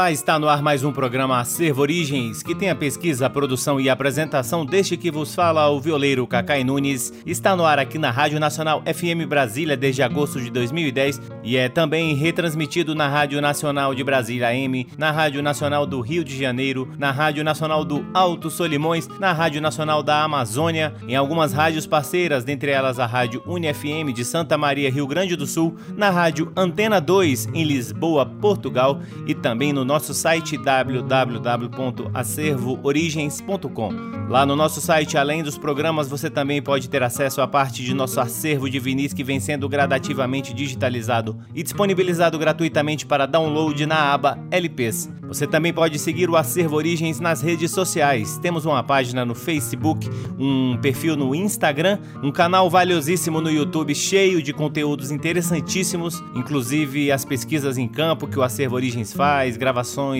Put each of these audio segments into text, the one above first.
Olá, está no ar mais um programa Acervo Origens, que tem a pesquisa, a produção e a apresentação deste que vos fala o violeiro Cacai Nunes. Está no ar aqui na Rádio Nacional FM Brasília desde agosto de 2010 e é também retransmitido na Rádio Nacional de Brasília AM, na Rádio Nacional do Rio de Janeiro, na Rádio Nacional do Alto Solimões, na Rádio Nacional da Amazônia, em algumas rádios parceiras, dentre elas a Rádio UniFM de Santa Maria, Rio Grande do Sul, na Rádio Antena 2 em Lisboa, Portugal e também no no nosso site www.acervoorigens.com. Lá no nosso site, além dos programas, você também pode ter acesso a parte de nosso acervo de vinis que vem sendo gradativamente digitalizado e disponibilizado gratuitamente para download na aba LPs. Você também pode seguir o Acervo Origens nas redes sociais. Temos uma página no Facebook, um perfil no Instagram, um canal valiosíssimo no YouTube cheio de conteúdos interessantíssimos, inclusive as pesquisas em campo que o Acervo Origens faz,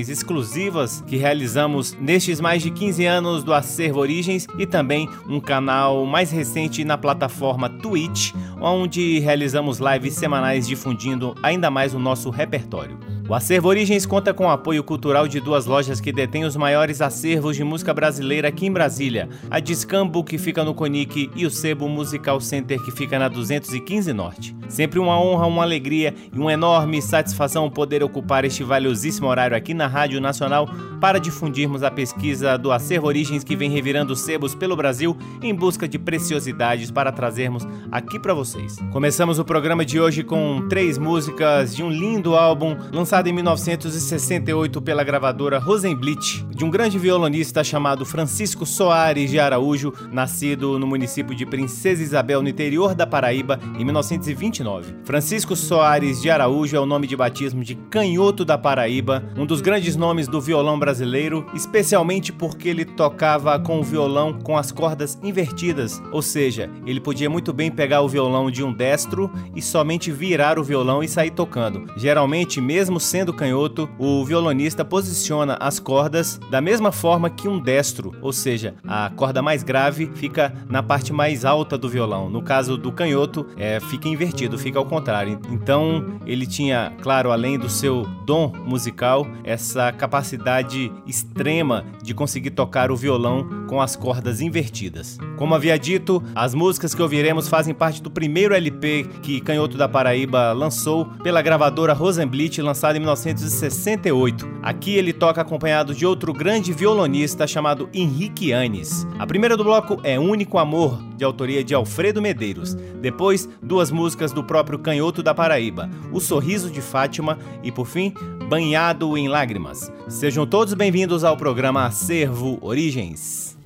exclusivas que realizamos nestes mais de 15 anos do Acervo Origens e também um canal mais recente na plataforma Twitch, onde realizamos lives semanais difundindo ainda mais o nosso repertório. O Acervo Origens conta com o apoio cultural de duas lojas que detêm os maiores acervos de música brasileira aqui em Brasília: a Discambo, que fica no Conic, e o Sebo Musical Center, que fica na 215 Norte. Sempre uma honra, uma alegria e uma enorme satisfação poder ocupar este valiosíssimo horário aqui na Rádio Nacional para difundirmos a pesquisa do Acervo Origens que vem revirando sebos pelo Brasil em busca de preciosidades para trazermos aqui para vocês. Começamos o programa de hoje com três músicas de um lindo álbum lançado lançada em 1968 pela gravadora Rosenblit, de um grande violonista chamado Francisco Soares de Araújo, nascido no município de Princesa Isabel, no interior da Paraíba, em 1929. Francisco Soares de Araújo é o nome de batismo de Canhoto da Paraíba, um dos grandes nomes do violão brasileiro, especialmente porque ele tocava com o violão com as cordas invertidas, ou seja, ele podia muito bem pegar o violão de um destro e somente virar o violão e sair tocando. Geralmente, mesmo sendo canhoto, o violonista posiciona as cordas da mesma forma que um destro, ou seja, a corda mais grave fica na parte mais alta do violão. No caso do canhoto, é, fica invertido, fica ao contrário. Então, ele tinha, claro, além do seu dom musical, essa capacidade extrema de conseguir tocar o violão com as cordas invertidas. Como havia dito, as músicas que ouviremos fazem parte do primeiro LP que Canhoto da Paraíba lançou pela gravadora Rosenblit, lançado em 1968. Aqui ele toca acompanhado de outro grande violonista chamado Henrique Anes. A primeira do bloco é Único Amor, de autoria de Alfredo Medeiros. Depois, duas músicas do próprio Canhoto da Paraíba, O Sorriso de Fátima e, por fim, Banhado em Lágrimas. Sejam todos bem-vindos ao programa Acervo Origens.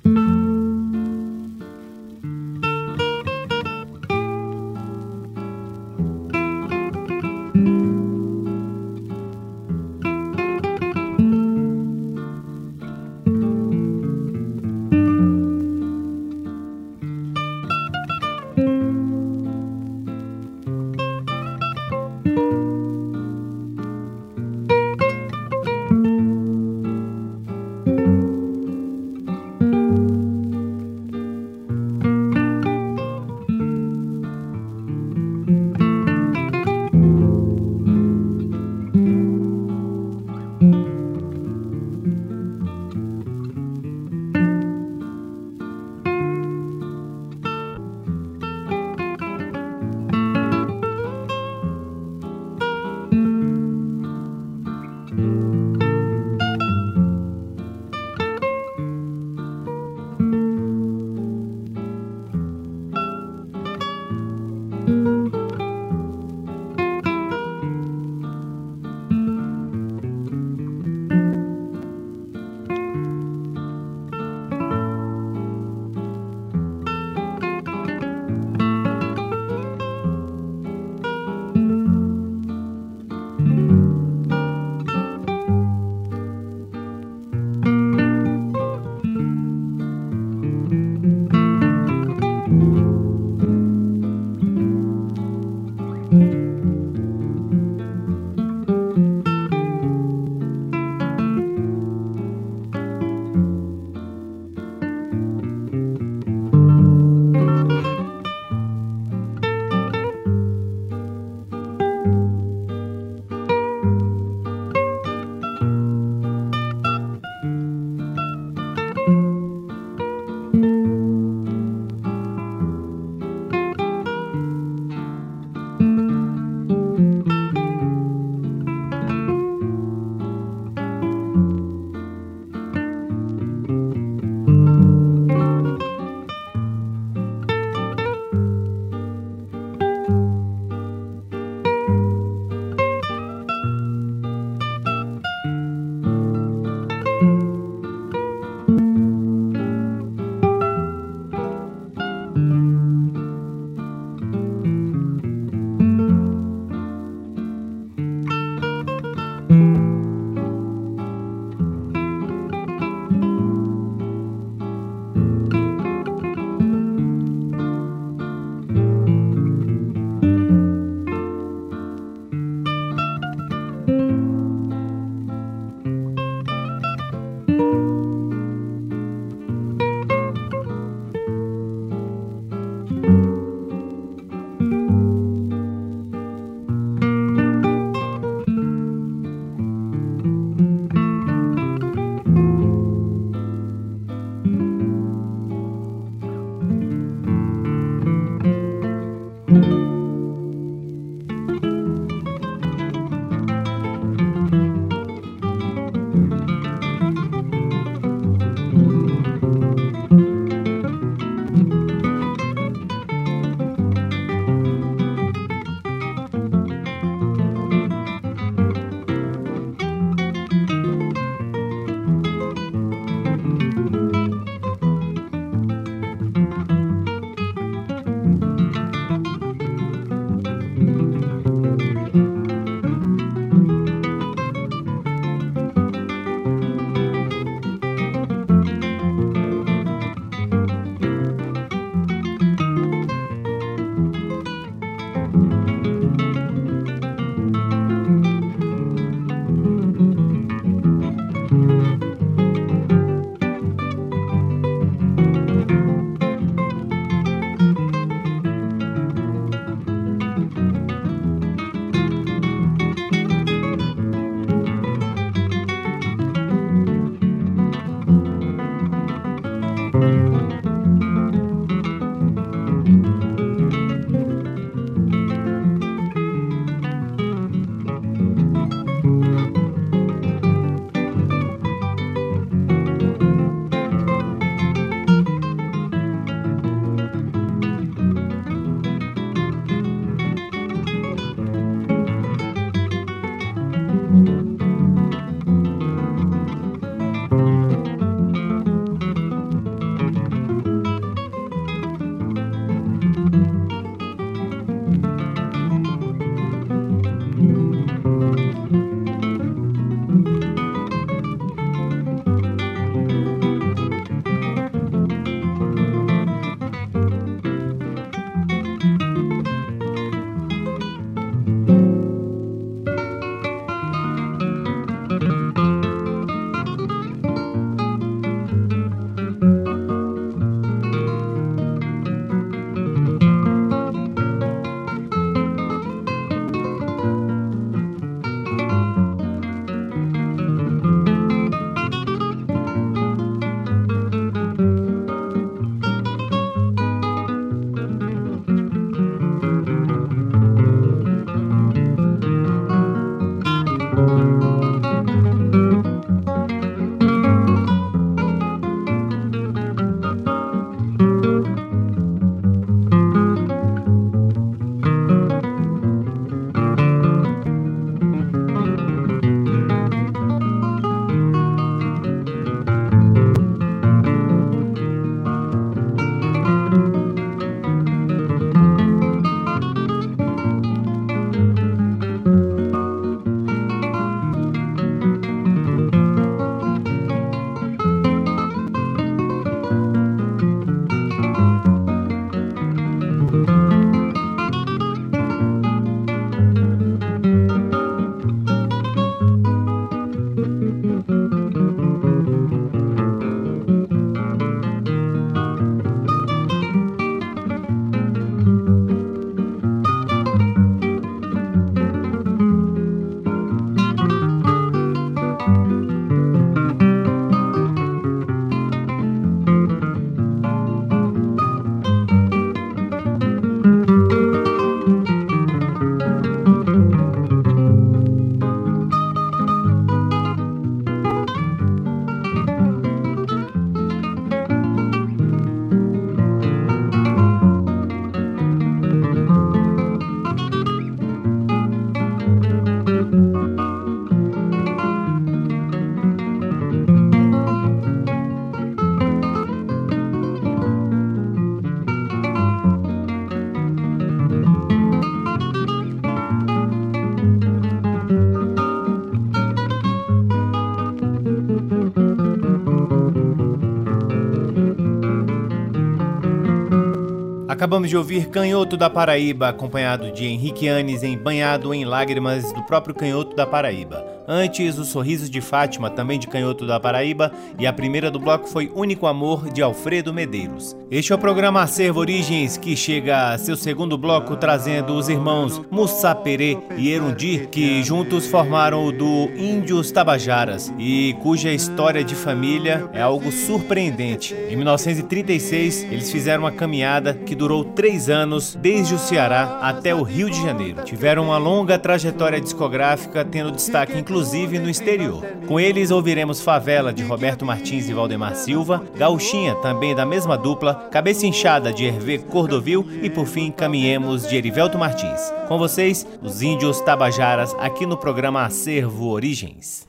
Acabamos de ouvir Canhoto da Paraíba, acompanhado de Henrique Anes em Banhado em Lágrimas do próprio Canhoto da Paraíba. Antes, O Sorriso de Fátima, também de Canhoto da Paraíba, e a primeira do bloco foi Único Amor, de Alfredo Medeiros. Este é o programa Acervo Origens, que chega a seu segundo bloco trazendo os irmãos Mussa Perê e Erundi, que juntos formaram o do Índios Tabajaras, e cuja história de família é algo surpreendente. Em 1936, eles fizeram uma caminhada que durou três anos, desde o Ceará até o Rio de Janeiro. Tiveram uma longa trajetória discográfica, tendo destaque inclusive inclusive no exterior. Com eles ouviremos Favela de Roberto Martins e Valdemar Silva, Gauchinha, também da mesma dupla, Cabeça Inchada de Hervé Cordovil e por fim Caminhemos de Erivelto Martins. Com vocês, os Índios Tabajaras, aqui no programa Acervo Origens.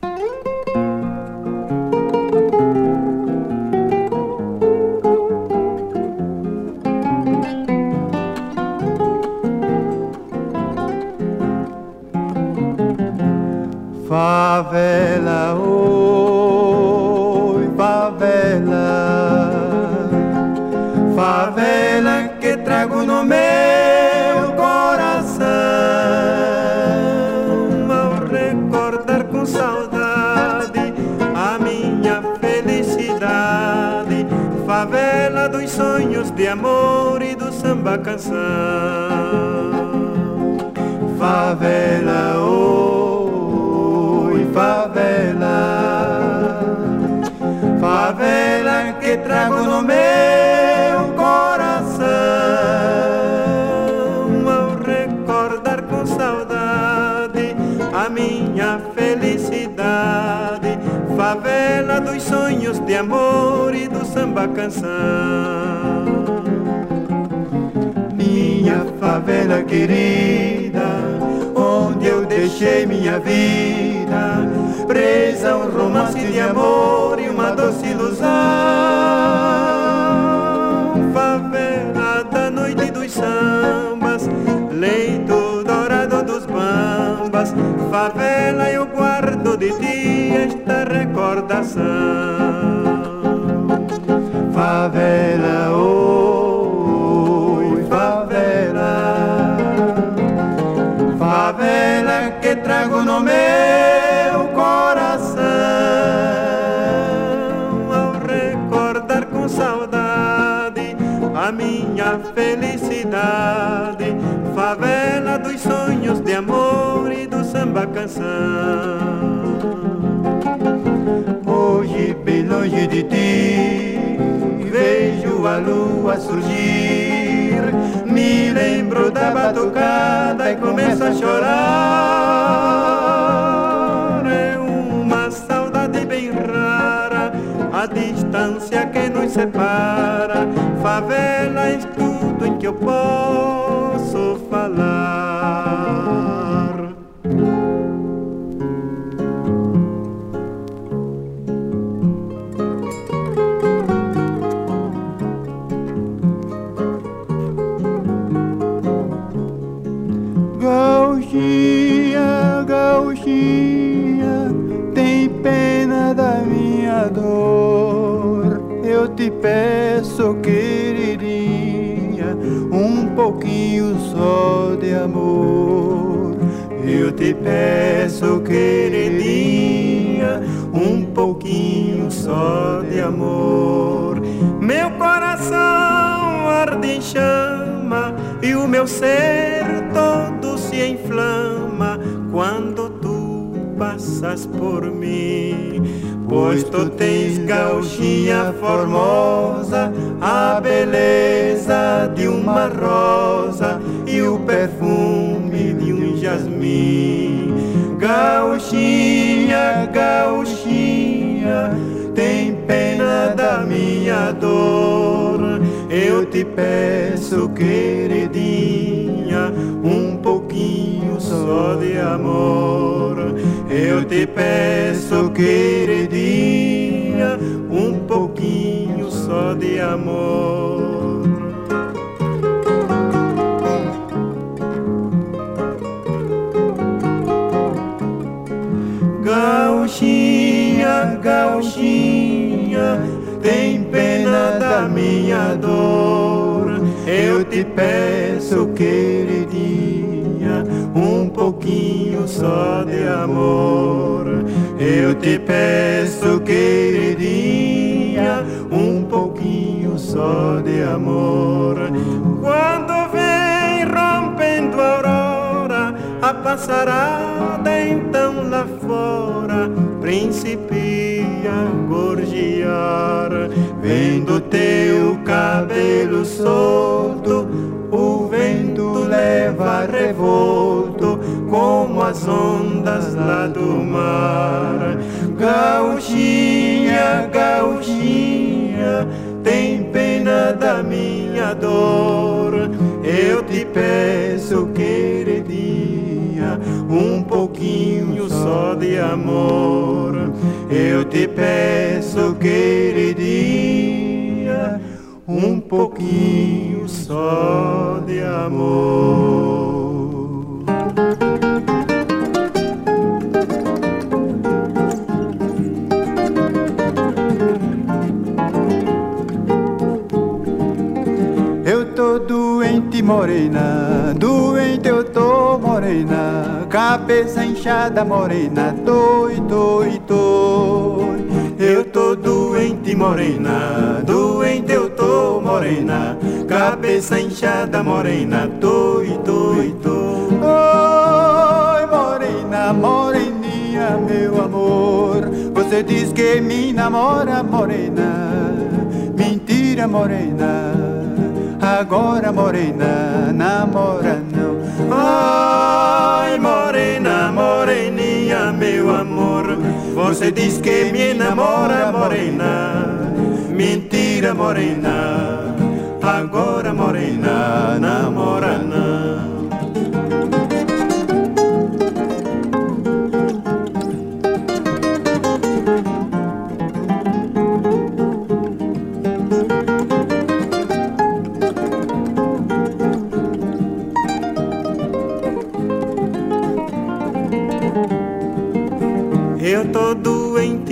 Favela, oi, favela, favela que trago no meu coração. Ao recordar com saudade a minha felicidade, favela dos sonhos de amor e do samba canção. Favela, oi favela, favela que trago no meu coração ao recordar com saudade a minha felicidade, favela dos sonhos de amor e do samba canção. Minha favela querida, onde eu deixei minha vida presa um romance de amor e uma doce ilusão. Favela da noite dos sambas, leito dourado dos bambas. Favela eu guardo de ti esta recordação. Favela, felicidade, favela dos sonhos de amor e do samba canção. Hoje, bem longe de ti, vejo a lua surgir, me lembro da batucada e começo a chorar. É uma saudade bem rara, a distância que nos separa favela em que eu posso falar. Peço, queridinha, um pouquinho só de amor. Meu coração arde em chama e o meu ser todo se inflama quando tu passas por mim. Pois tu tens gauchinha formosa, a beleza de uma rosa e o perfume de um jasmim. Gauchinha, gauchinha, tem pena da minha dor. Eu te peço, queridinha, um pouquinho só de amor. Eu te peço, queridinha, um pouquinho só de amor. Gauchinha, tem pena da minha dor Eu te peço, queridinha, um pouquinho só de amor. Eu te peço, queridinha, um pouquinho só de amor. Quando vem rompendo a aurora, a passarada então lá fora principia a gorjear, vendo teu cabelo solto, o vento leva revolto como as ondas lá do mar. Gauchinha, gauchinha, tem pena da minha dor. Eu te peço, um pouquinho só de amor. Eu te peço, queridinha, um pouquinho só de amor. Eu tô doente, morena, doente morena, cabeça inchada, morena, doi, doi, doi. Eu tô doente, morena, doente eu tô, morena, cabeça inchada, morena, doi, doi, doi. Oi, morena, moreninha, meu amor, você diz que me namora, morena, mentira, morena. Agora, morena, namora Ai, morena, moreninha, meu amor. Você diz que me namora, morena. Mentira, morena. Agora, morena, namora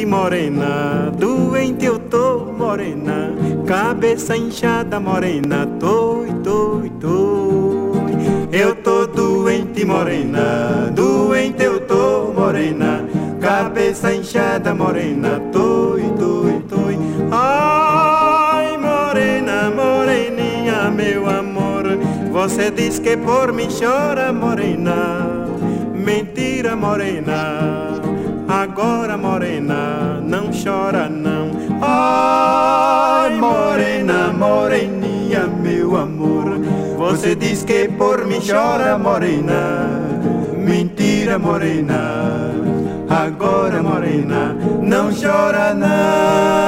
morena, doente eu tô, morena, cabeça inchada, morena, tô, tô, tô. Eu tô doente, morena, doente eu tô, morena, cabeça inchada, morena, tô, tô, tô. Ai, morena, moreninha, meu amor, você diz que por mim chora, morena, mentira, morena. Agora, morena, não chora não. Ai, morena, moreninha, meu amor. Você diz que por mim chora, morena. Mentira, morena. Agora, morena, não chora não.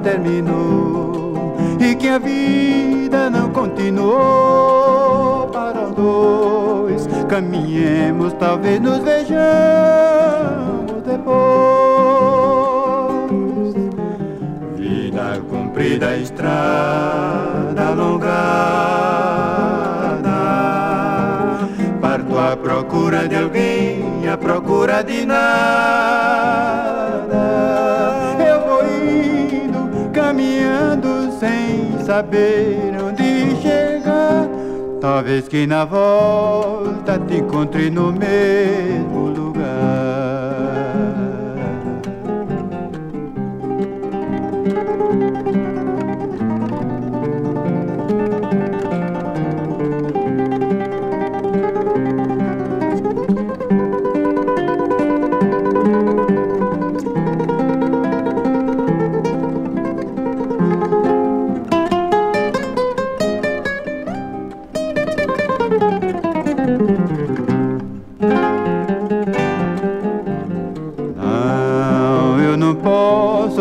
Terminou e que a vida não continuou para os dois. Caminhemos, talvez nos vejamos depois. Vida comprida, estrada alongada. Parto à procura de alguém, à procura de nada. Saber onde chegar. Talvez que na volta te encontre no mesmo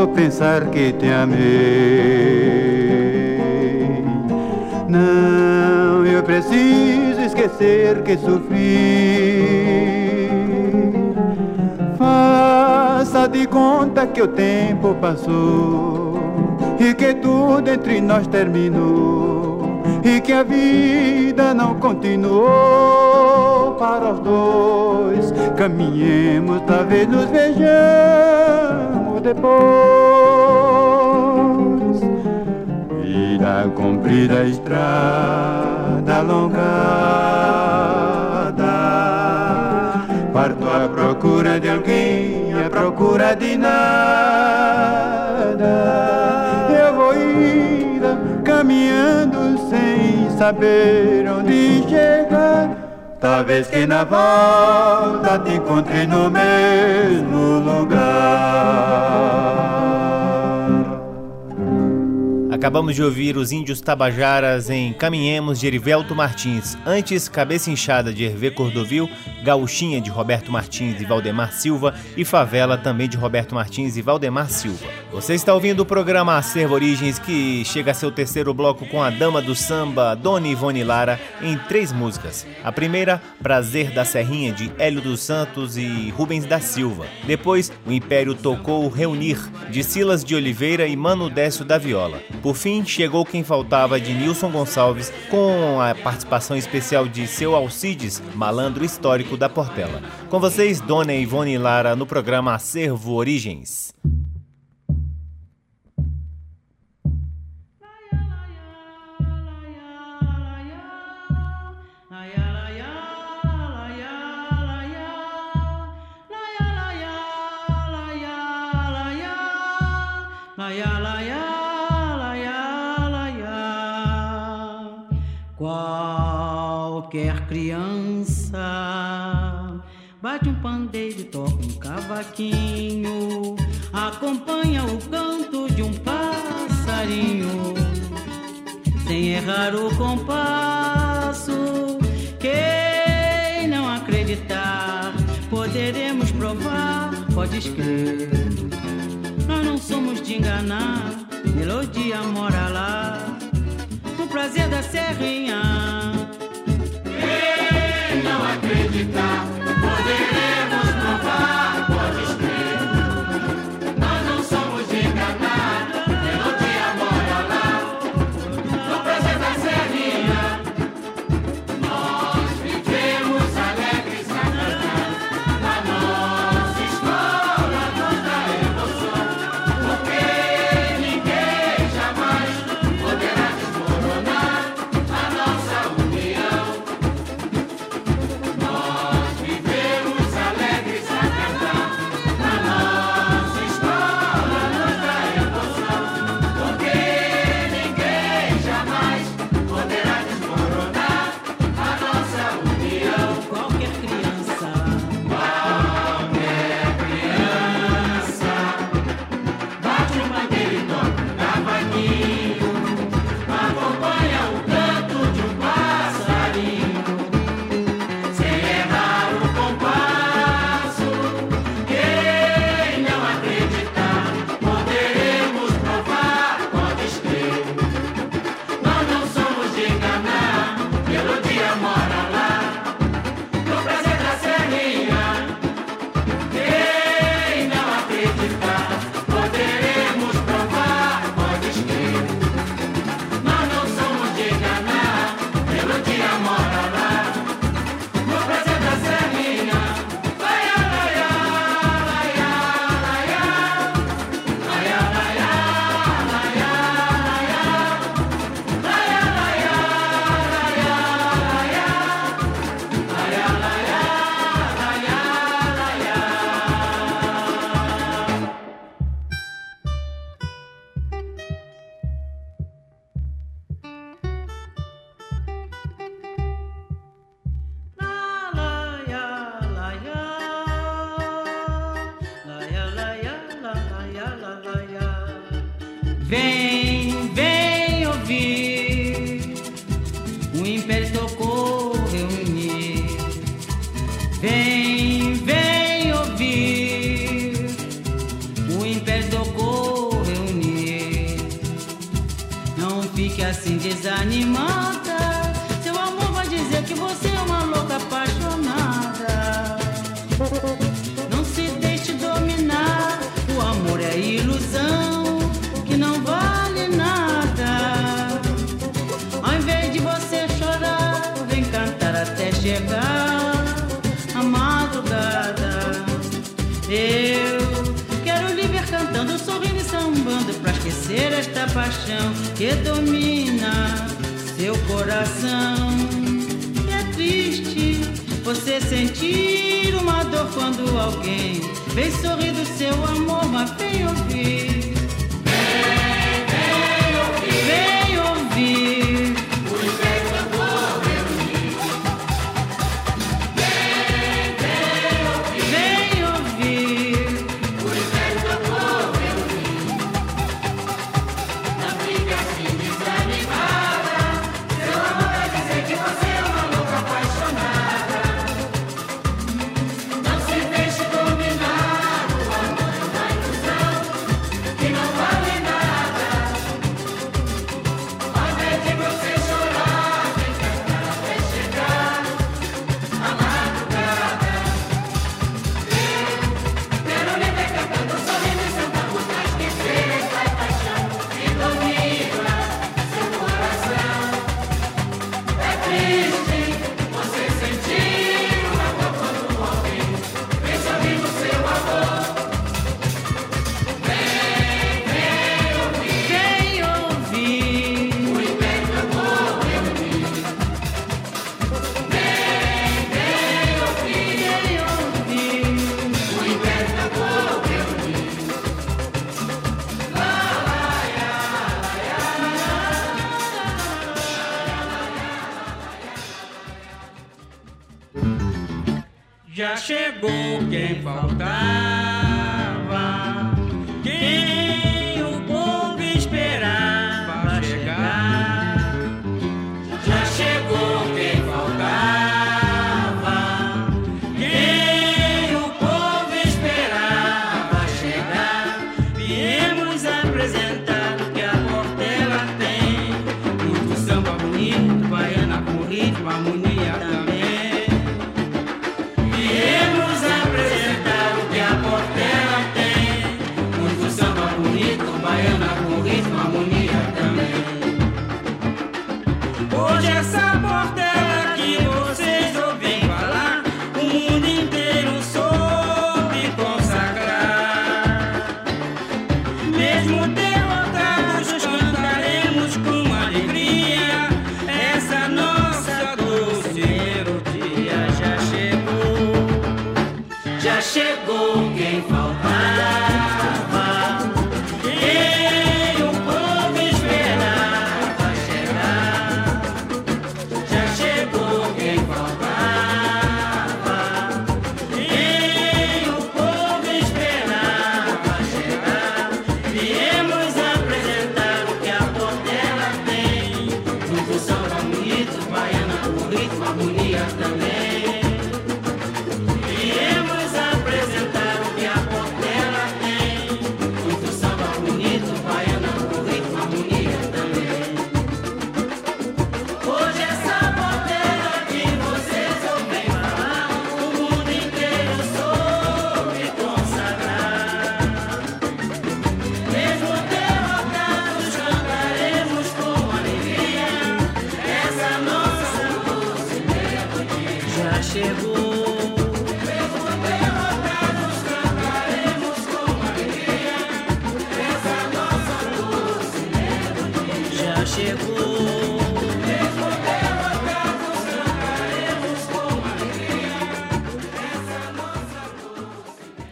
confessar que te amei. Não, eu preciso esquecer que sofri. Faça de conta que o tempo passou e que tudo entre nós terminou e que a vida não continuou para os dois. Caminhemos, talvez nos vejamos depois. Vida comprida, estrada alongada. Parto à procura de alguém, à procura de nada. Eu vou ir caminhando sem saber onde chegar. Talvez que na volta te encontre no mesmo lugar. Acabamos de ouvir os Índios Tabajaras em Caminhemos de Erivelto Martins, antes Cabeça Inchada de Hervé Cordovil, Gauchinha de Roberto Martins e Valdemar Silva e Favela também de Roberto Martins e Valdemar Silva. Você está ouvindo o programa Acervo Origens que chega a seu terceiro bloco com a dama do samba, Dona Ivone Lara, em três músicas. A primeira, Prazer da Serrinha de Hélio dos Santos e Rubens da Silva. Depois, o Império tocou Reunir de Silas de Oliveira e Mano Décio da Viola. Por fim, chegou quem faltava de Nilson Gonçalves, com a participação especial de seu Alcides, malandro histórico da Portela. Com vocês, Dona Ivone Lara, no programa Acervo Origens. Criança bate um pandeiro, toca um cavaquinho, acompanha o canto de um passarinho, sem errar o compasso. Quem não acreditar, poderemos provar, pode crer. Nós não somos de enganar, melodia mora lá, o prazer da serrinha acreditar, poderemos provar, paixão que domina seu coração. E é triste você sentir uma dor quando alguém vem sorrir do seu amor, mas vem ouvir. Já chegou quem faltava,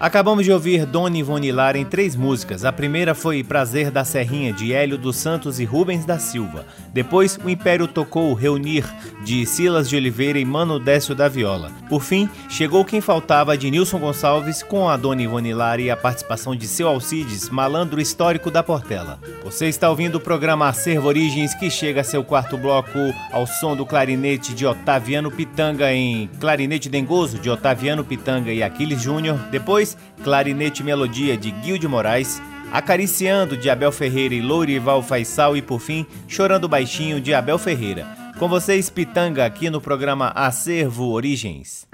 Acabamos de ouvir Dona Ivone em três músicas. A primeira foi Prazer da Serrinha, de Hélio dos Santos e Rubens da Silva. Depois, o Império tocou Reunir, de Silas de Oliveira e Mano Décio da Viola. Por fim, chegou quem faltava de Nilson Gonçalves com a Dona Ivone Lara e a participação de seu Alcides, malandro histórico da Portela. Você está ouvindo o programa Acervo Origens, que chega a seu quarto bloco ao som do clarinete de Otaviano Pitanga em Clarinete Dengoso, de Otaviano Pitanga e Aquiles Júnior. Depois, Clarinete Melodia, de de Moraes. Acariciando de Abel Ferreira e Lourival Faisal e por fim Chorando Baixinho de Abel Ferreira. Com vocês, Pitanga, aqui no programa Acervo Origens.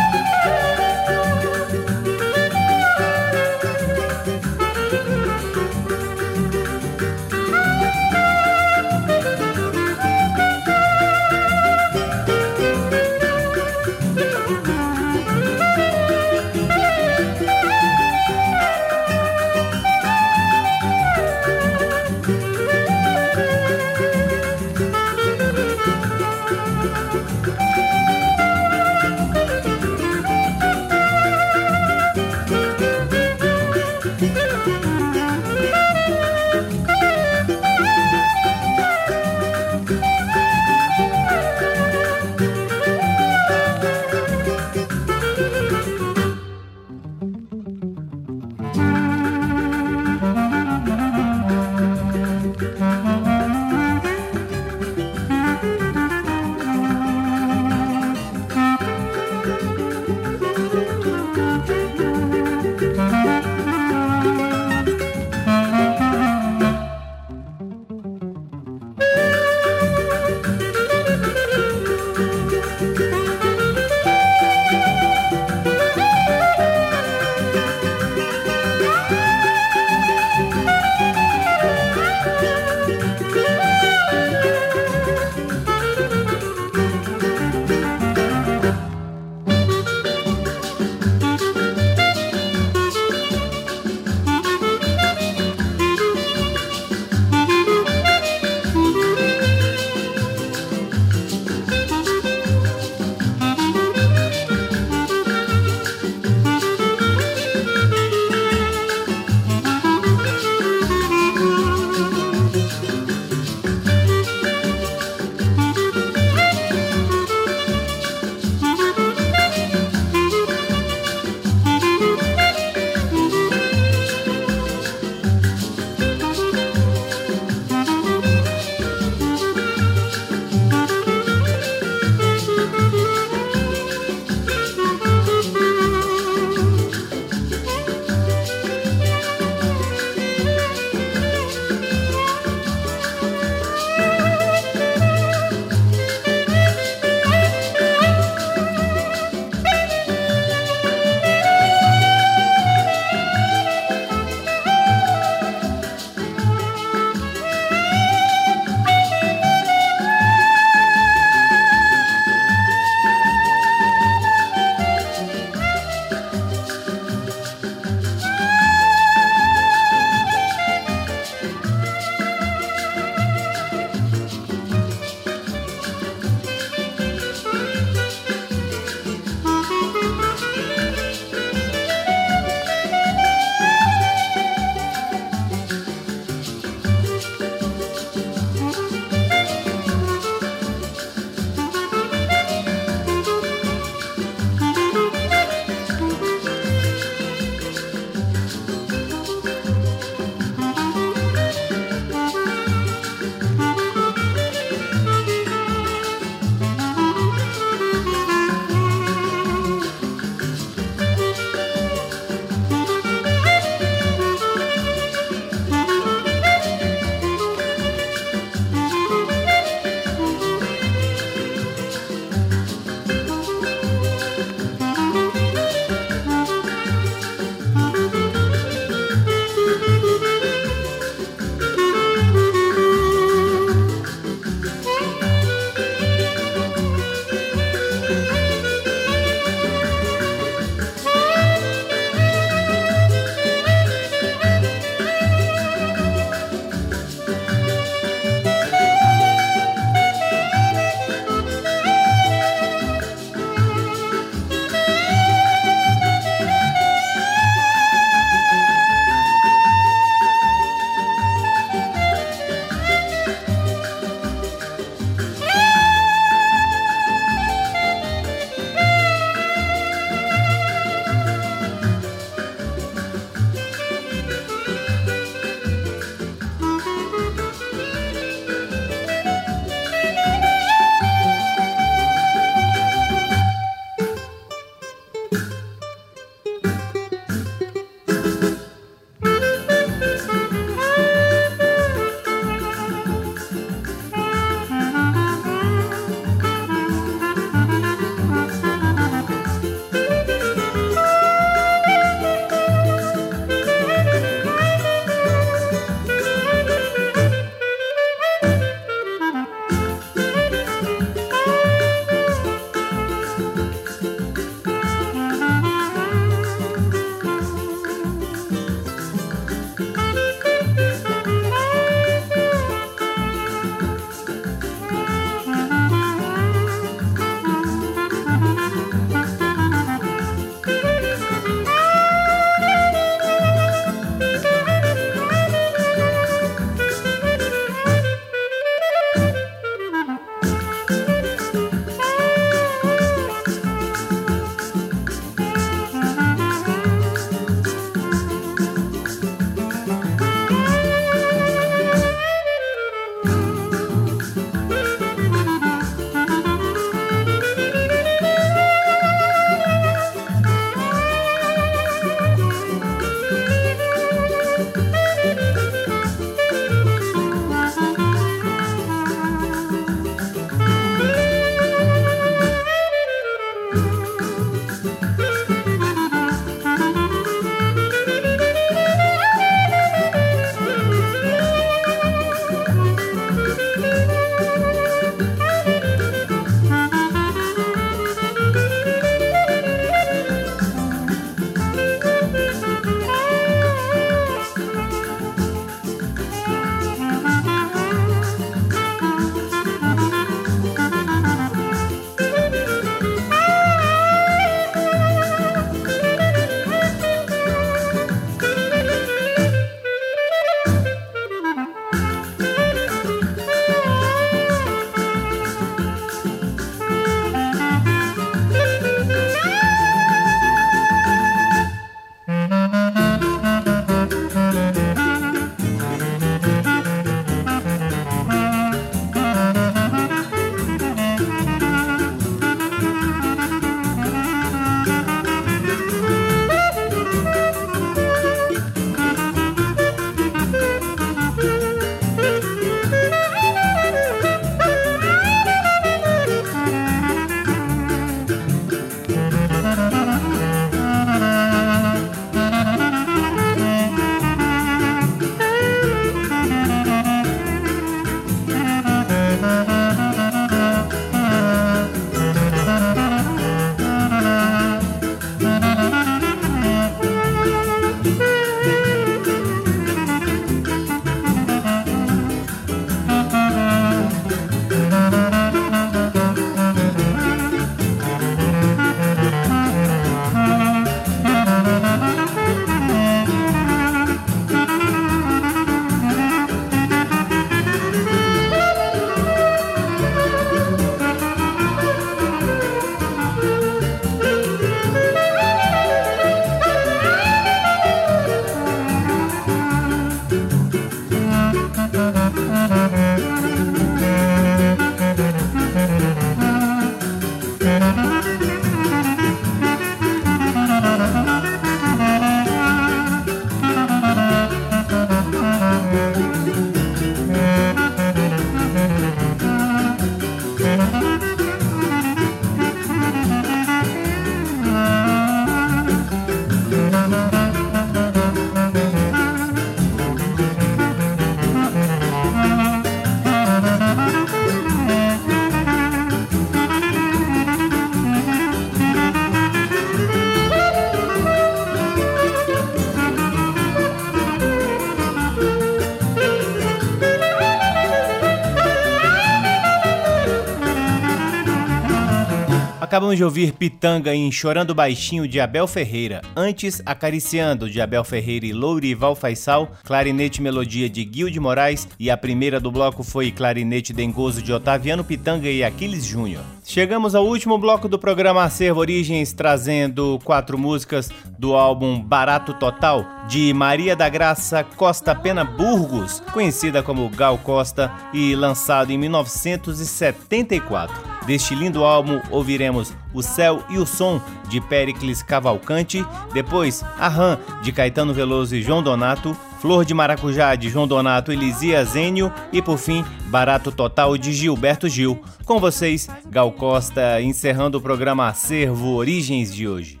Acabamos de ouvir Pitanga em Chorando Baixinho de Abel Ferreira. Antes, Acariciando de Abel Ferreira e Lourival Faisal, Clarinete Melodia de Gil de Moraes e a primeira do bloco foi Clarinete Dengoso de Otaviano Pitanga e Aquiles Júnior. Chegamos ao último bloco do programa Acervo Origens, trazendo quatro músicas do álbum Barato Total, de Maria da Graça Costa Pena Burgos, conhecida como Gal Costa, e lançado em 1974. Deste lindo álbum ouviremos O Céu e o Som de Pericles Cavalcante, depois A Rã de Caetano Veloso e João Donato, Flor de Maracujá de João Donato e Lizia Zênio e por fim Barato Total de Gilberto Gil. Com vocês, Gal Costa, encerrando o programa Acervo Origens de hoje.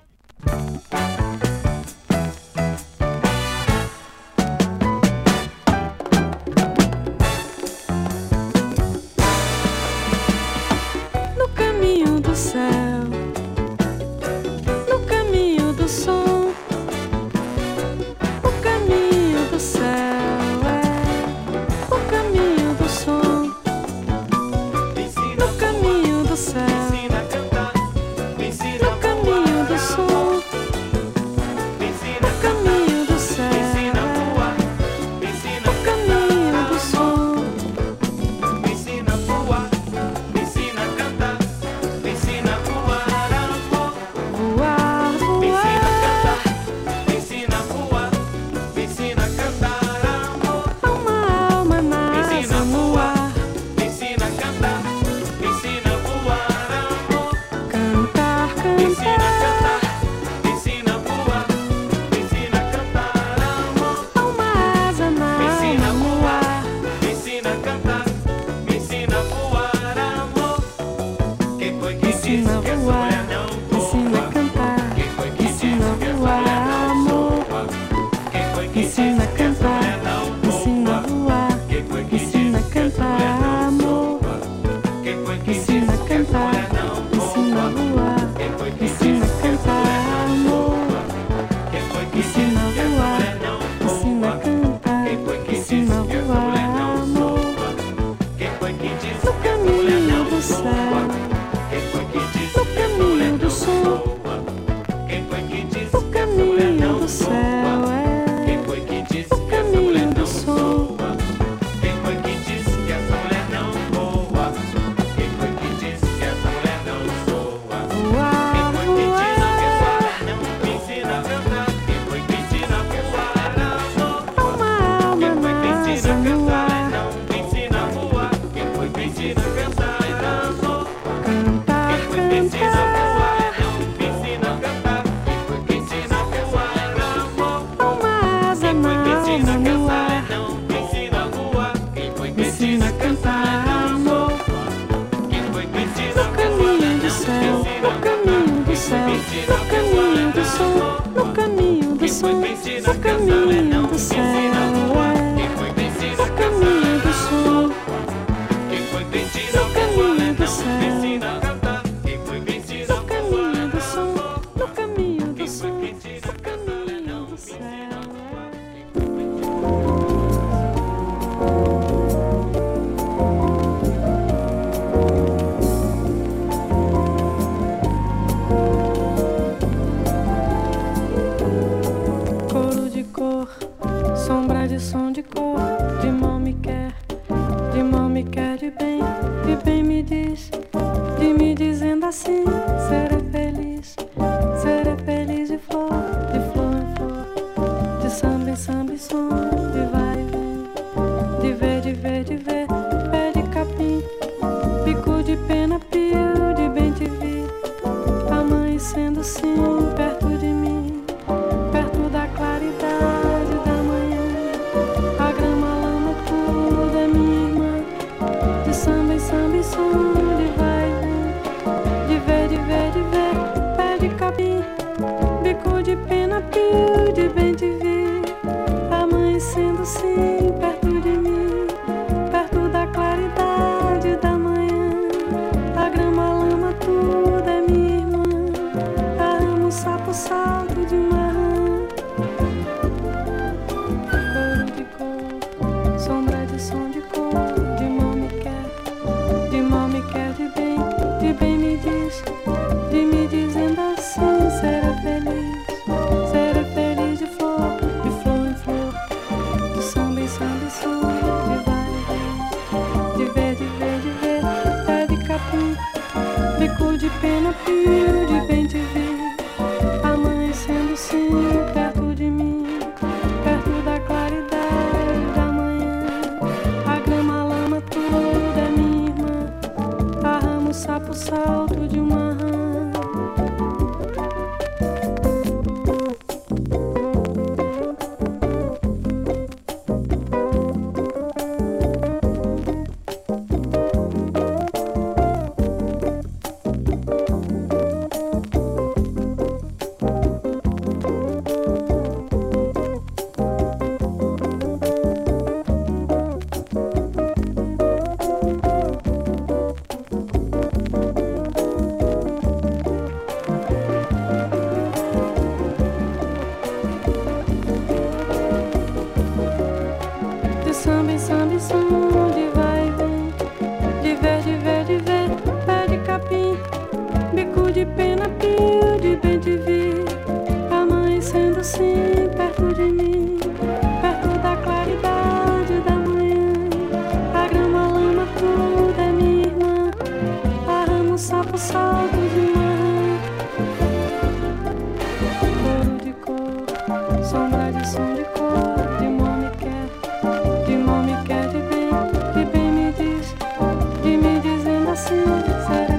Na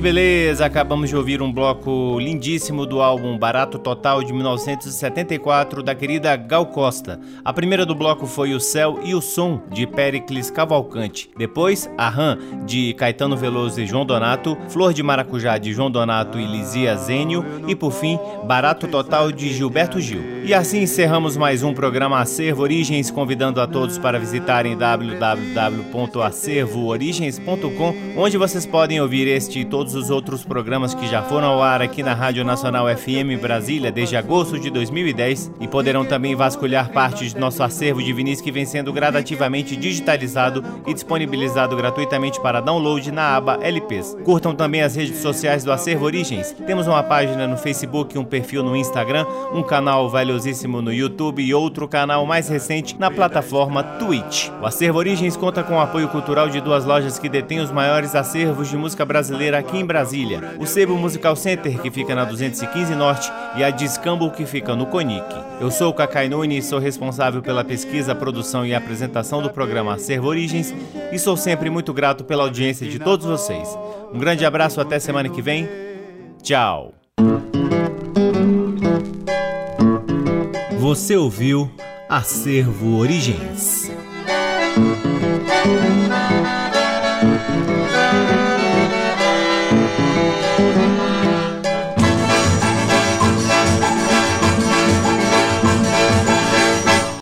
Que beleza! Acabamos de ouvir um bloco lindíssimo do álbum Barato Total de 1974 da querida Gal Costa. A primeira do bloco foi O Céu e o Som de Pericles Cavalcante. Depois, A Rã de Caetano Veloso e João Donato, Flor de Maracujá de João Donato e Lizia Zênio e por fim, Barato Total de Gilberto Gil. E assim encerramos mais um programa Acervo Origens, convidando a todos para visitarem www.acervoorigens.com, onde vocês podem ouvir este e todos os outros programas que já foram ao ar aqui na Rádio Nacional FM Brasília desde agosto de 2010 e poderão também vasculhar parte de nosso acervo de vinis que vem sendo gradativamente digitalizado e disponibilizado gratuitamente para download na aba LPs. Curtam também as redes sociais do Acervo Origens. Temos uma página no Facebook, um perfil no Instagram, um canal valiosíssimo no YouTube e outro canal mais recente na plataforma Twitch. O Acervo Origens conta com o apoio cultural de duas lojas que detêm os maiores acervos de música brasileira aqui em Brasília: o Sebo Musical Center, que fica na 215 Norte, e a Discambo, que fica no Conic. Eu sou o Cacai Nunes, sou responsável pela pesquisa, produção e apresentação do programa Acervo Origens e sou sempre muito grato pela audiência de todos vocês. Um grande abraço, até semana que vem. Tchau. Você ouviu Acervo Origens.